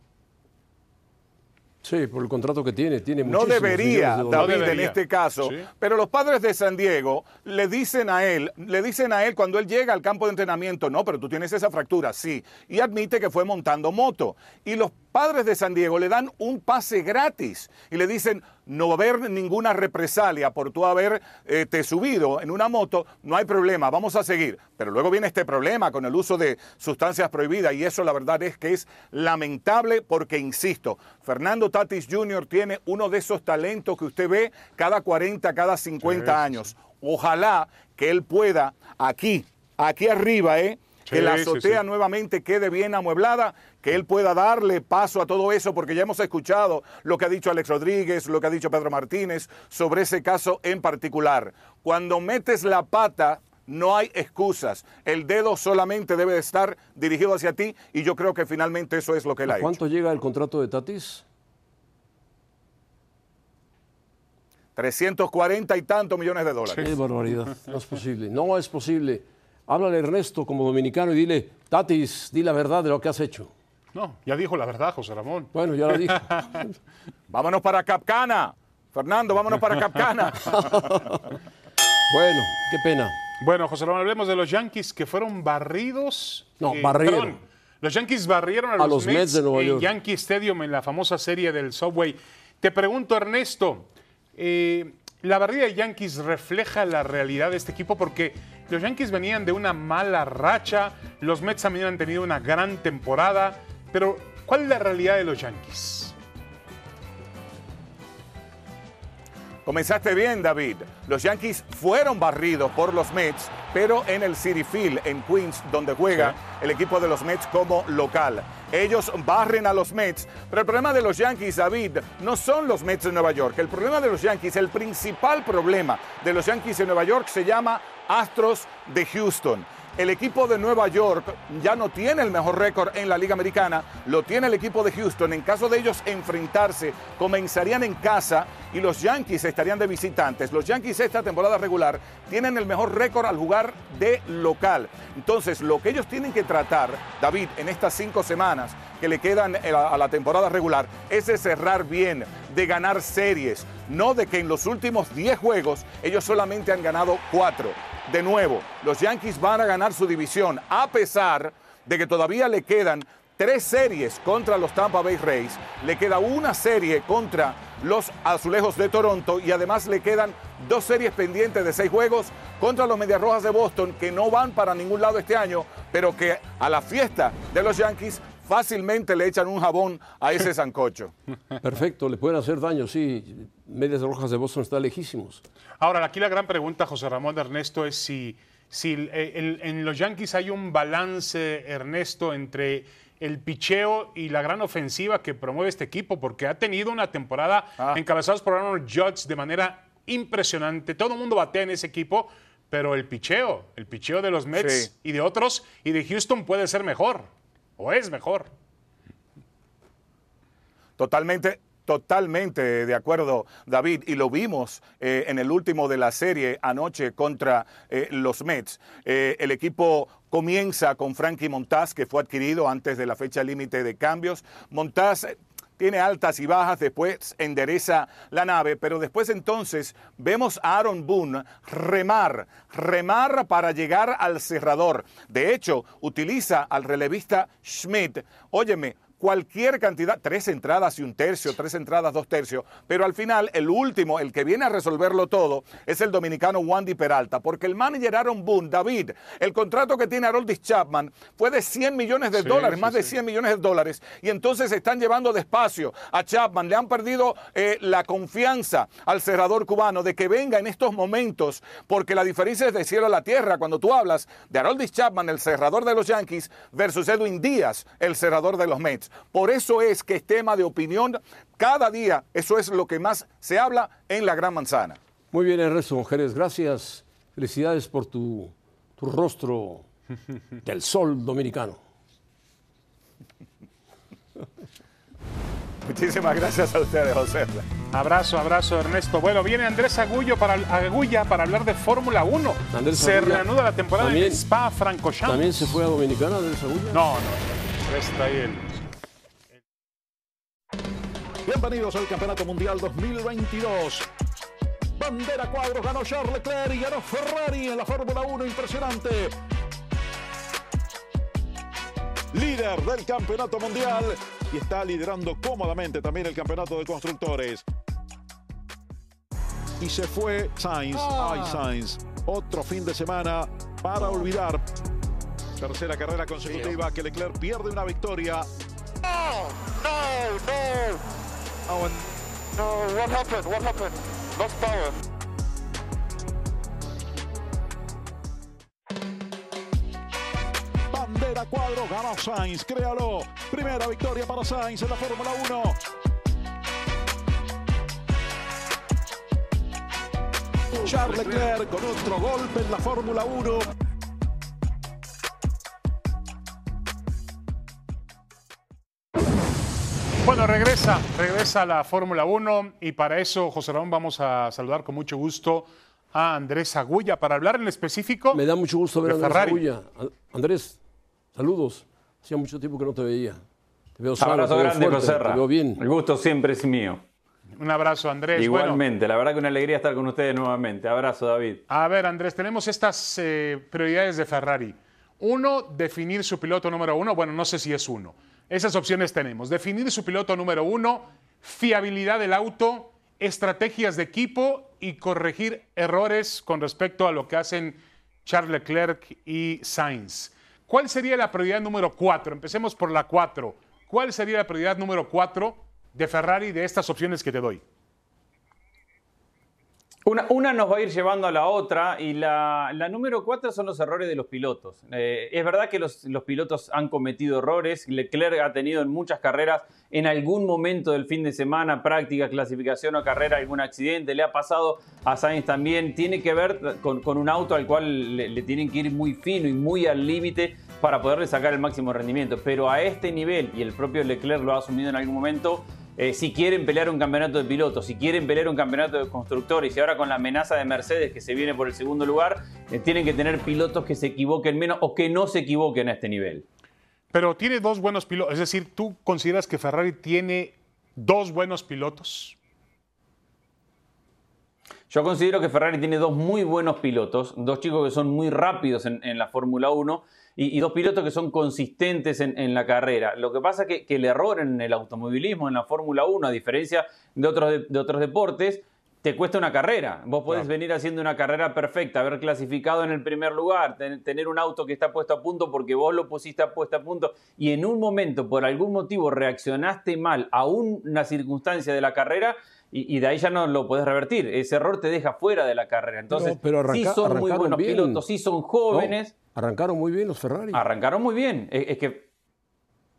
Sí, por el contrato que tiene. tiene No debería, de David, dólares. No debería. en este caso. Sí. Pero los padres de San Diego le dicen a él, le dicen a él cuando él llega al campo de entrenamiento, no, pero tú tienes esa fractura, sí. Y admite que fue montando moto. Y los padres de San Diego le dan un pase gratis y le dicen, no va a haber ninguna represalia por tú haber eh, te subido en una moto, no hay problema, vamos a seguir. Pero luego viene este problema con el uso de sustancias prohibidas y eso la verdad es que es lamentable porque, insisto, Fernando Tatis Jr. tiene uno de esos talentos que usted ve cada 40, cada 50 Sí, sí, años. Ojalá que él pueda aquí, aquí arriba, ¿eh? que la azotea sí. nuevamente quede bien amueblada, que él pueda darle paso a todo eso, porque ya hemos escuchado lo que ha dicho Alex Rodríguez, lo que ha dicho Pedro Martínez sobre ese caso en particular. Cuando metes la pata, no hay excusas. El dedo solamente debe de estar dirigido hacia ti y yo creo que finalmente eso es lo que él ha ¿A hecho. cuánto llega el contrato de Tatis? 340 y tantos millones de dólares. Qué barbaridad. No es posible. No es posible. Háblale Ernesto como dominicano y dile, Tatis, di la verdad de lo que has hecho. No, ya dijo la verdad, José Ramón. Bueno, ya lo dijo. (laughs) Vámonos para Capcana. Fernando, vámonos para Capcana. (laughs) bueno, qué pena. Bueno, José Ramón, hablemos de los Yankees que fueron barridos. No, barrieron. perdón, los Yankees barrieron a, A los, Mets de Nueva en York. Yankee Stadium en la famosa serie del Subway. Te pregunto, Ernesto, eh, ¿la barrida de Yankees refleja la realidad de este equipo? Porque los Yankees venían de una mala racha, los Mets también han tenido una gran temporada, pero ¿cuál es la realidad de los Yankees? Comenzaste bien, David. Los Yankees fueron barridos por los Mets, pero en el City Field, en Queens, donde juega el equipo de los Mets como local. Ellos barren a los Mets, pero el problema de los Yankees, David, no son los Mets de Nueva York. El problema de los Yankees, el principal problema de los Yankees de Nueva York se llama Astros de Houston. El equipo de Nueva York ya no tiene el mejor récord en la Liga Americana, lo tiene el equipo de Houston. En caso de ellos enfrentarse, comenzarían en casa y los Yankees estarían de visitantes. Los Yankees esta temporada regular tienen el mejor récord al jugar de local. Entonces, lo que ellos tienen que tratar, David, en estas cinco semanas que le quedan a la temporada regular, es de cerrar bien, de ganar series, no de que en los últimos 10 juegos ellos solamente han ganado 4 de nuevo, los Yankees van a ganar su división, a pesar de que todavía le quedan tres series contra los Tampa Bay Rays, le queda una serie contra los Azulejos de Toronto y además le quedan dos series pendientes de seis juegos contra los Medias Rojas de Boston que no van para ningún lado este año, pero que a la fiesta de los Yankees fácilmente le echan un jabón a ese (laughs) zancocho. Perfecto, le pueden hacer daño, sí. Medias Rojas de Boston está lejísimos. Ahora, aquí la gran pregunta, José Ramón Ernesto, es si, si en los Yankees hay un balance, Ernesto, entre el picheo y la gran ofensiva que promueve este equipo, porque ha tenido una temporada ah. encabezados por Aaron Judge de manera impresionante. Todo el mundo batea en ese equipo, pero el picheo, el picheo de los Mets y de otros y de Houston puede ser mejor o es mejor. Totalmente, Totalmente de acuerdo, David, y lo vimos eh, en el último de la serie anoche contra eh, los Mets. Eh, el equipo comienza con Frankie Montaz, que fue adquirido antes de la fecha límite de cambios. Montaz tiene altas y bajas, después endereza la nave, pero después entonces vemos a Aaron Boone remar, remar para llegar al cerrador. De hecho, utiliza al relevista Schmidt. Óyeme, cualquier cantidad, tres entradas y un tercio, tres entradas, dos tercios, pero al final el último, el que viene a resolverlo todo, es el dominicano Wandy Peralta, porque el manager Aaron Boone, David, el contrato que tiene Haroldis Chapman fue de 100 millones de dólares, más de 100 millones de dólares, y entonces se están llevando despacio a Chapman, le han perdido eh, la confianza al cerrador cubano de que venga en estos momentos, porque la diferencia es de cielo a la tierra cuando tú hablas de Haroldis Chapman, el cerrador de los Yankees, versus Edwin Díaz, el cerrador de los Mets. Por eso es que es tema de opinión cada día. Eso es lo que más se habla en la Gran Manzana. Muy bien, Ernesto Mujeres. Gracias. Felicidades por tu, tu rostro del sol dominicano. Muchísimas gracias a ustedes, José. Abrazo, abrazo, Ernesto. Bueno, viene Andrés Agullo para, Agulla para hablar de Fórmula 1. se reanuda la temporada en Spa Francorchamps. ¿También se fue a Dominicana, Andrés Agulla? No, no. Está ahí el Bienvenidos al Campeonato Mundial 2022. Bandera cuadros ganó Charles Leclerc y ganó Ferrari en la Fórmula 1. Impresionante. Líder del Campeonato Mundial y está liderando cómodamente también el Campeonato de Constructores. Y se fue Sainz. Ah. Ay, Sainz. Otro fin de semana para olvidar. Tercera carrera consecutiva que Leclerc pierde una victoria. No, no, no. Oh, no, what happened? What happened? Lost power. Bandera cuadro, ganó Sainz, créalo. Primera victoria para Sainz en la Fórmula 1. Charles Leclerc con otro golpe en la Fórmula 1. Bueno, regresa, regresa a la Fórmula 1 y para eso, José Ramón, vamos a saludar con mucho gusto a Andrés Agulla para hablar en específico. Me da mucho gusto ver a Andrés Agulla. Andrés, saludos. Hacía mucho tiempo que no te veía. Te veo sano, Abrazo grande, José Te veo bien. El gusto siempre es mío. Un abrazo, Andrés. Igualmente, la verdad que una alegría estar con ustedes nuevamente. Abrazo, David. A ver, Andrés, tenemos estas eh, prioridades de Ferrari. Uno, definir su piloto número uno. Bueno, no sé si es uno esas opciones tenemos. Definir su piloto número uno, fiabilidad del auto, estrategias de equipo y corregir errores con respecto a lo que hacen Charles Leclerc y Sainz. ¿Cuál sería la prioridad número cuatro? Empecemos por la cuatro. ¿Cuál sería la prioridad número cuatro de Ferrari de estas opciones que te doy? Una, nos va a ir llevando a la otra y la, número cuatro son los errores de los pilotos. Eh, es verdad que los, pilotos han cometido errores. Leclerc ha tenido en muchas carreras, en algún momento del fin de semana, práctica, clasificación o carrera, algún accidente. Le ha pasado a Sainz también. Tiene que ver con, con un auto al cual le, le tienen que ir muy fino y muy al límite para poderle sacar el máximo rendimiento. Pero a este nivel, y el propio Leclerc lo ha asumido en algún momento, eh, si quieren pelear un campeonato de pilotos, si quieren pelear un campeonato de constructores y ahora con la amenaza de Mercedes que se viene por el segundo lugar, eh, tienen que tener pilotos que se equivoquen menos o que no se equivoquen a este nivel. Pero tiene dos buenos pilotos, es decir, ¿tú consideras que Ferrari tiene dos buenos pilotos? Yo considero que Ferrari tiene dos muy buenos pilotos, dos chicos que son muy rápidos en, en la Fórmula 1 y, y, dos pilotos que son consistentes en, en, la carrera. Lo que pasa es que, que el error en el automovilismo, en la Fórmula 1, a diferencia de otros, de, de otros deportes, te cuesta una carrera. Vos podés claro. venir haciendo una carrera perfecta, haber clasificado en el primer lugar, ten, tener un auto que está puesto a punto porque vos lo pusiste puesto a punto y en un momento, por algún motivo, reaccionaste mal a una circunstancia de la carrera y, y, de ahí ya no lo podés revertir. Ese error te deja fuera de la carrera. Entonces, pero, pero arranca, sí son muy buenos bien. pilotos, sí son jóvenes. No, arrancaron muy bien los Ferrari. Arrancaron muy bien. Es, es, que,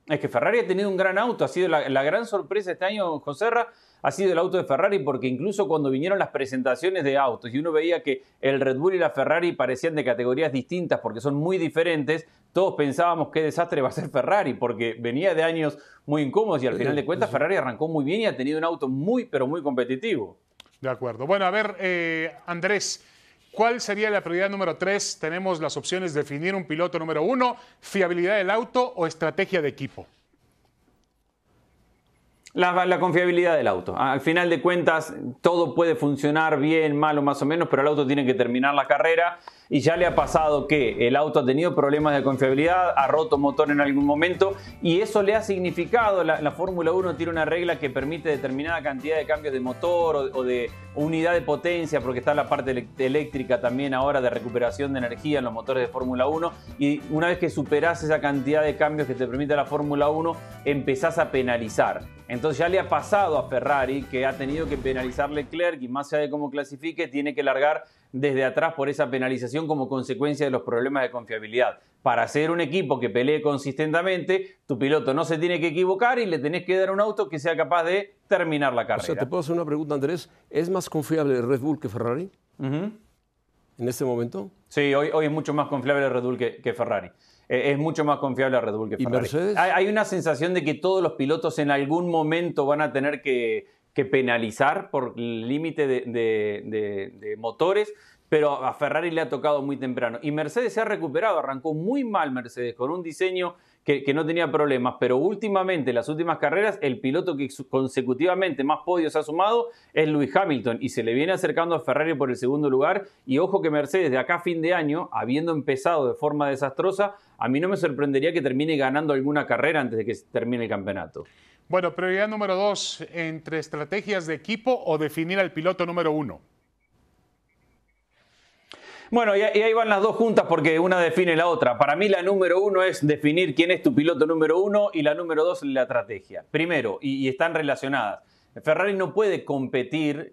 es que Ferrari ha tenido un gran auto. Ha sido la, la gran sorpresa este año, Joserra ha sido el auto de Ferrari porque incluso cuando vinieron las presentaciones de autos y uno veía que el Red Bull y la Ferrari parecían de categorías distintas porque son muy diferentes, todos pensábamos qué desastre va a ser Ferrari porque venía de años muy incómodos y al final de cuentas Ferrari arrancó muy bien y ha tenido un auto muy pero muy competitivo. De acuerdo. Bueno, a ver, eh, Andrés, ¿cuál sería la prioridad número tres? Tenemos las opciones de definir un piloto número uno, fiabilidad del auto o estrategia de equipo. La, confiabilidad del auto. Al final de cuentas, todo puede funcionar bien, mal o más o menos, pero el auto tiene que terminar la carrera y ya le ha pasado que el auto ha tenido problemas de confiabilidad, ha roto motor en algún momento y eso le ha significado, la, la Fórmula 1 tiene una regla que permite determinada cantidad de cambios de motor o, o de unidad de potencia, porque está la parte eléctrica también ahora de recuperación de energía en los motores de Fórmula 1 y una vez que superás esa cantidad de cambios que te permite la Fórmula 1, empezás a penalizar. Entonces ya le ha pasado a Ferrari que ha tenido que penalizar Leclerc y más allá de cómo clasifique, tiene que largar desde atrás por esa penalización como consecuencia de los problemas de confiabilidad. Para ser un equipo que pelee consistentemente, tu piloto no se tiene que equivocar y le tenés que dar un auto que sea capaz de terminar la carrera. O sea, te puedo hacer una pregunta, Andrés. ¿Es más confiable Red Bull que Ferrari? Uh -huh. ¿En este momento? Sí, hoy, hoy es mucho más confiable Red Bull que, que Ferrari es mucho más confiable Red Bull que Ferrari. ¿Y Mercedes? Hay, una sensación de que todos los pilotos en algún momento van a tener que, que penalizar por el límite de, de, de, de, motores, pero a Ferrari le ha tocado muy temprano. Y Mercedes se ha recuperado, arrancó muy mal Mercedes, con un diseño que, no tenía problemas, pero últimamente, en las últimas carreras, el piloto que consecutivamente más podios ha sumado es Lewis Hamilton y se le viene acercando a Ferrari por el segundo lugar. Y ojo que Mercedes, de acá a fin de año, habiendo empezado de forma desastrosa, a mí no me sorprendería que termine ganando alguna carrera antes de que termine el campeonato. Bueno, prioridad número dos, entre estrategias de equipo o definir al piloto número uno. Bueno, y ahí van las dos juntas porque una define la otra. Para mí la número uno es definir quién es tu piloto número uno y la número dos la estrategia. Primero, y, están relacionadas. Ferrari no puede competir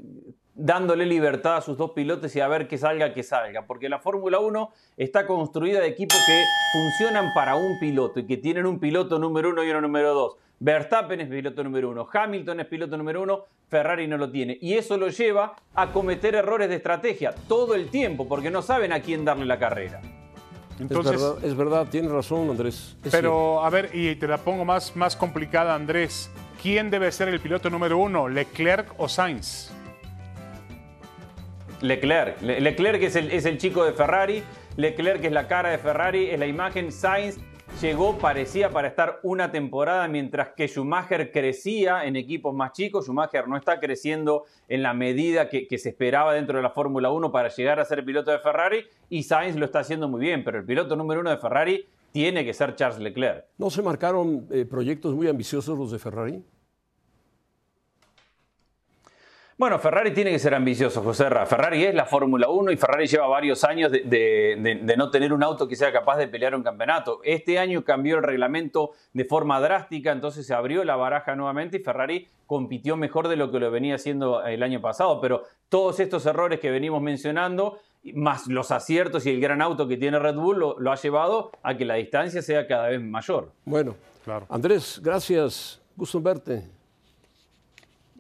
dándole libertad a sus dos pilotos y a ver que salga, que salga. Porque la Fórmula 1 está construida de equipos que funcionan para un piloto y que tienen un piloto número uno y uno número dos. Verstappen es piloto número uno, Hamilton es piloto número uno, Ferrari no lo tiene. Y eso lo lleva a cometer errores de estrategia todo el tiempo porque no saben a quién darle la carrera. Entonces, es verdad, es verdad tienes razón, Andrés. Es pero, cierto. a ver, y te la pongo más, más complicada, Andrés. ¿Quién debe ser el piloto número uno, Leclerc o Sainz? Leclerc. Le Leclerc es el, es el chico de Ferrari. Leclerc es la cara de Ferrari, es la imagen. Sainz llegó, parecía para estar una temporada, mientras que Schumacher crecía en equipos más chicos. Schumacher no está creciendo en la medida que, se esperaba dentro de la Fórmula 1 para llegar a ser piloto de Ferrari. Y Sainz lo está haciendo muy bien, pero el piloto número uno de Ferrari tiene que ser Charles Leclerc. ¿No se marcaron eh, proyectos muy ambiciosos los de Ferrari? Bueno, Ferrari tiene que ser ambicioso, José Ra. Ferrari es la Fórmula 1 y Ferrari lleva varios años de, de- de- de no tener un auto que sea capaz de pelear un campeonato. Este año cambió el reglamento de forma drástica, entonces se abrió la baraja nuevamente y Ferrari compitió mejor de lo que lo venía haciendo el año pasado. Pero todos estos errores que venimos mencionando, más los aciertos y el gran auto que tiene Red Bull, lo, lo ha llevado a que la distancia sea cada vez mayor. Bueno, Andrés, gracias. Gusto en verte.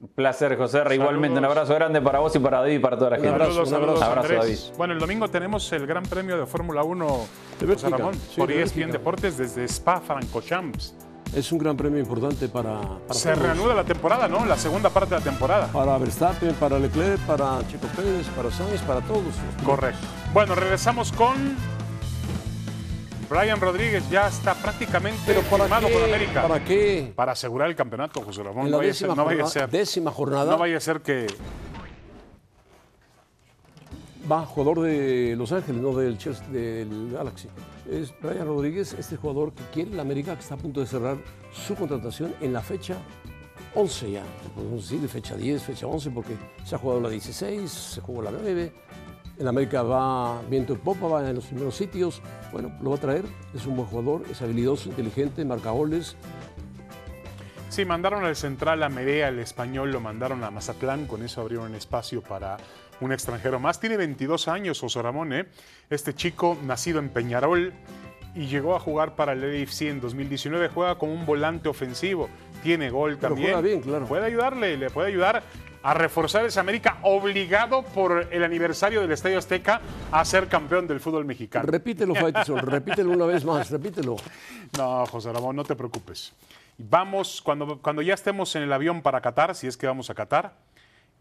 Un placer, José Ra. Igualmente, un abrazo grande para vos y para David y para toda la gente. Saludos, saludos, abrazo, Andrés. David. Bueno, el domingo tenemos el Gran Premio de Fórmula 1 De Bélgica, Ramón, sí, por de ESPN Bélgica. Deportes desde Spa Francorchamps. Es un gran premio importante para, para Se todos. reanuda la temporada, ¿no? La segunda parte de la temporada. Para Verstappen, para Leclerc, para Checo Pérez, para Sainz, para todos. Correcto. Bueno, regresamos con Brian Rodríguez. Ya está prácticamente ¿Pero para firmado qué? con América. ¿Para qué? Para asegurar el campeonato, José Ramón. No vaya, a ser, décima no vaya a jornada- ser. décima jornada. No vaya a ser que. Va, jugador de Los Ángeles, no del Chelsea, del Galaxy. Es Brian Rodríguez, este jugador que quiere la América, que está a punto de cerrar su contratación en la fecha 11 ya. Podemos decir fecha 10, fecha 11, porque se ha jugado la 16, se jugó la 9. En América va viento en popa, va en los primeros sitios. Bueno, lo va a traer. Es un buen jugador, es habilidoso, inteligente, marca goles. Sí, mandaron al central a Merea, el español, lo mandaron a Mazatlán, con eso abrieron un espacio para un extranjero más. Tiene 22 años, José Ramón, ¿eh? Este chico, nacido en Peñarol y llegó a jugar para el LAFC en 2019, juega como un volante ofensivo, tiene gol Pero también. juega bien, claro. Puede ayudarle, le puede ayudar a reforzar esa América, obligado por el aniversario del Estadio Azteca a ser campeón del fútbol mexicano. Repítelo, Faitelson, repítelo una vez más, repítelo. No, José Ramón, no te preocupes. Vamos, cuando, cuando ya estemos en el avión para Qatar, si es que vamos a Qatar,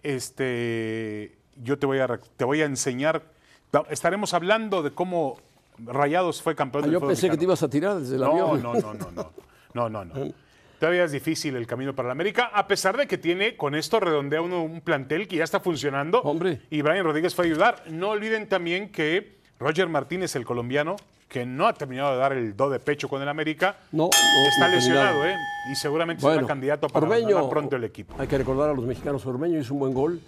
este, yo te voy a, te voy a enseñar, ta- estaremos hablando de cómo Rayados fue campeón Ah, del yo fútbol pensé que te ibas a tirar desde el no, avión. No, no, no, no, no, no, no. (laughs) Todavía es difícil el camino para la América, a pesar de que tiene, con esto redondea uno un plantel que ya está funcionando. Hombre. Y Brian Rodríguez fue a ayudar. No olviden también que Roger Martínez, el colombiano, que no ha terminado de dar el do de pecho con el América, No, no, está no lesionado. ¿eh? Y seguramente Bueno, será candidato para Ormeño, pronto el equipo. Hay que recordar a los mexicanos, Ormeño hizo un buen gol.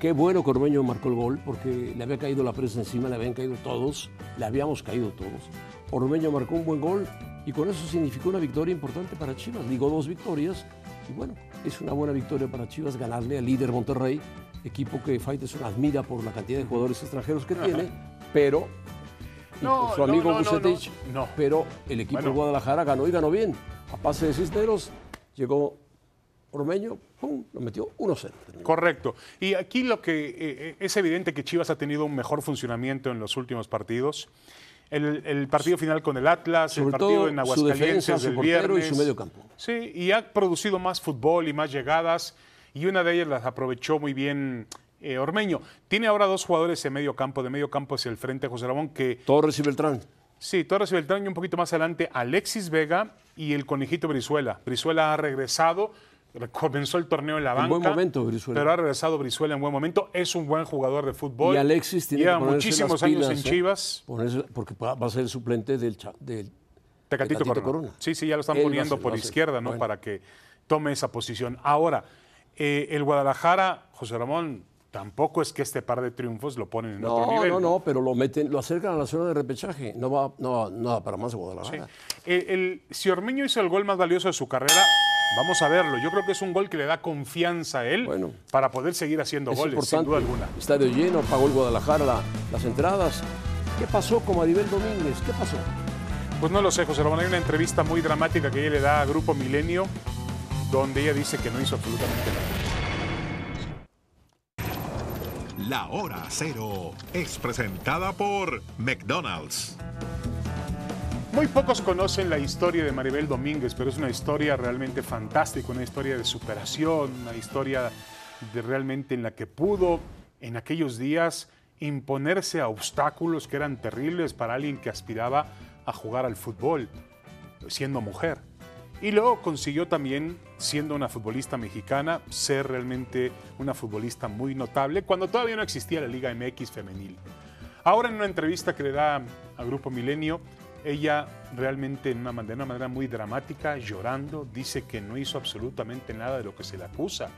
Qué bueno que Ormeño marcó el gol, porque le había caído la presa encima, le habían caído todos, le habíamos caído todos. Ormeño marcó un buen gol y con eso significó una victoria importante para Chivas. Ligó dos victorias y bueno, es una buena victoria para Chivas ganarle al líder Monterrey, equipo que Faitelson admira por la cantidad de jugadores extranjeros que tiene, pero No, su amigo no, no, pero el equipo Bueno. de Guadalajara ganó y ganó bien. A pase de Cisneros llegó Ormeño, pum, lo metió 1-0. Correcto. Y aquí lo que eh, eh, es evidente que Chivas ha tenido un mejor funcionamiento en los últimos partidos. El, el partido final con el Atlas, el Sobre partido todo en su Aguascalientes su del portero y viernes. su medio campo. Sí, y ha producido más fútbol y más llegadas. Y una de ellas las aprovechó muy bien eh, Ormeño. Tiene ahora dos jugadores en medio campo, de medio campo hacia el frente, José Ramón, que Torres y Beltrán. Sí, Torres y Beltrán y un poquito más adelante Alexis Vega y el conejito Brizuela. Brizuela ha regresado, comenzó el torneo en la En banca. buen momento, Brizuela. Pero ha regresado Brizuela en buen momento. Es un buen jugador de fútbol. Y Alexis tiene Lleva que muchísimos las años en ¿eh? Chivas. Ponerse- porque va a ser el suplente del, del Tecatito, Tecatito Corona. Corona. Sí, sí, ya lo están Él poniendo ser, por izquierda, ¿no? Bueno. Para que tome esa posición. Ahora, eh, el Guadalajara, José Ramón, tampoco es que este par de triunfos lo ponen en otro No, nivel. no, no, pero lo meten, lo acercan a la zona de repechaje. No va, no, va- no para más Sí. Guadalajara. El- el- si Ormeño hizo el gol más valioso de su carrera, vamos a verlo. Yo creo que es un gol que le da confianza a él para poder seguir haciendo Es goles, sin duda alguna. Estadio lleno, pagó el Guadalajara la- las entradas. ¿Qué pasó con Maribel Domínguez? ¿Qué pasó? Pues no lo sé, José Ramón. Hay una entrevista muy dramática que ella le da a Grupo Milenio, donde ella dice que no hizo absolutamente nada. La hora cero es presentada por McDonald's. Muy pocos conocen la historia de Maribel Domínguez, pero es una historia realmente fantástica, una historia de superación, una historia de realmente en la que pudo en aquellos días imponerse a obstáculos que eran terribles para alguien que aspiraba a jugar al fútbol, siendo mujer. Y luego consiguió también, siendo una futbolista mexicana, ser realmente una futbolista muy notable cuando todavía no existía la Liga MX femenil. Ahora en una entrevista que le da a Grupo Milenio, ella realmente de una manera muy dramática, llorando, dice que no hizo absolutamente nada de lo que se le acusa,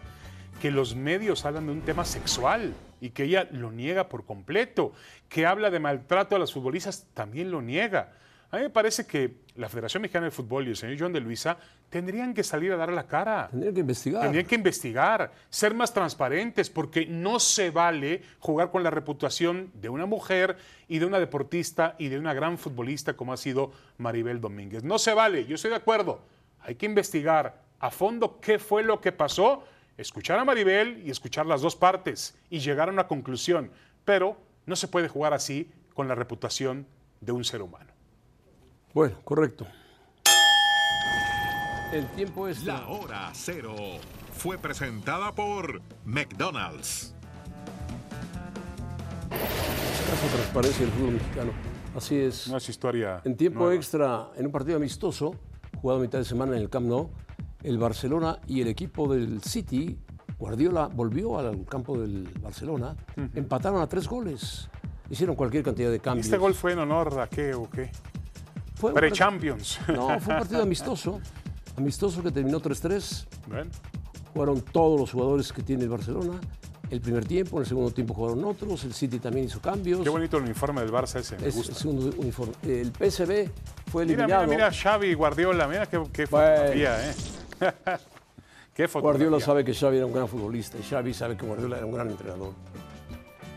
que los medios hablan de un tema sexual y que ella lo niega por completo, que habla de maltrato a las futbolistas, también lo niega. A mí me parece que la Federación Mexicana de Fútbol y el señor John de Luisa tendrían que salir a dar la cara. Tendrían que investigar. Tendrían que investigar, ser más transparentes, porque no se vale jugar con la reputación de una mujer y de una deportista y de una gran futbolista como ha sido Maribel Domínguez. No se vale, yo estoy de acuerdo. Hay que investigar a fondo qué fue lo que pasó, escuchar a Maribel y escuchar las dos partes y llegar a una conclusión. Pero no se puede jugar así con la reputación de un ser humano. Bueno, correcto. El tiempo es La hora cero fue presentada por McDonald's. Caso transparencia del fútbol mexicano. Así es. No es historia. En tiempo nueva. extra, en un partido amistoso, jugado a mitad de semana en el Camp Nou, el Barcelona y el equipo del City, Guardiola volvió al campo del Barcelona, empataron a tres goles. Hicieron cualquier cantidad de cambios. ¿Este gol fue en honor a qué o qué? Fue un Pre-Champions. No, fue un (laughs) partido amistoso. Amistoso que terminó 3-3. Bueno. Jugaron todos los jugadores que tiene el Barcelona. El primer tiempo, en el segundo tiempo jugaron otros. El City también hizo cambios. Qué bonito el uniforme del Barça ese, me Es gusta. el segundo uniforme. El PSV fue Mira, eliminado. mira, mira, Xavi y Guardiola, mira qué, qué fotografía, ¿eh? (laughs) qué fotografía. Guardiola sabe que Xavi era un gran futbolista y Xavi sabe que Guardiola era un gran entrenador.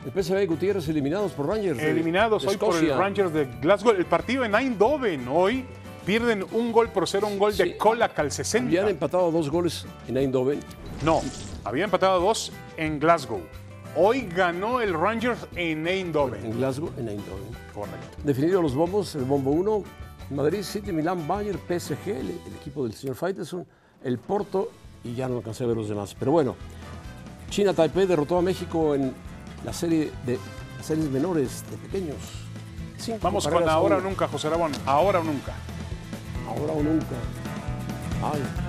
El PSV Gutiérrez eliminados por Rangers. Eliminados de hoy por el. Rangers de Glasgow. El partido en Eindhoven hoy pierden un gol por cero, un gol de Kolak al 60. Habían empatado dos goles en Eindhoven. No, habían empatado dos en Glasgow. Hoy ganó el Rangers en Eindhoven. En Glasgow, en Eindhoven. Correcto. Definidos los bombos, el bombo 1, Madrid, City, Milán, Bayern, PSG, el, el equipo del señor Faitelson, el Porto y ya no alcancé a ver los demás. Pero bueno, China Taipei derrotó a México en la serie de series menores de pequeños. Cinco Vamos con ahora o nunca, José Rabón. Ahora o nunca. Ahora o nunca. Ay.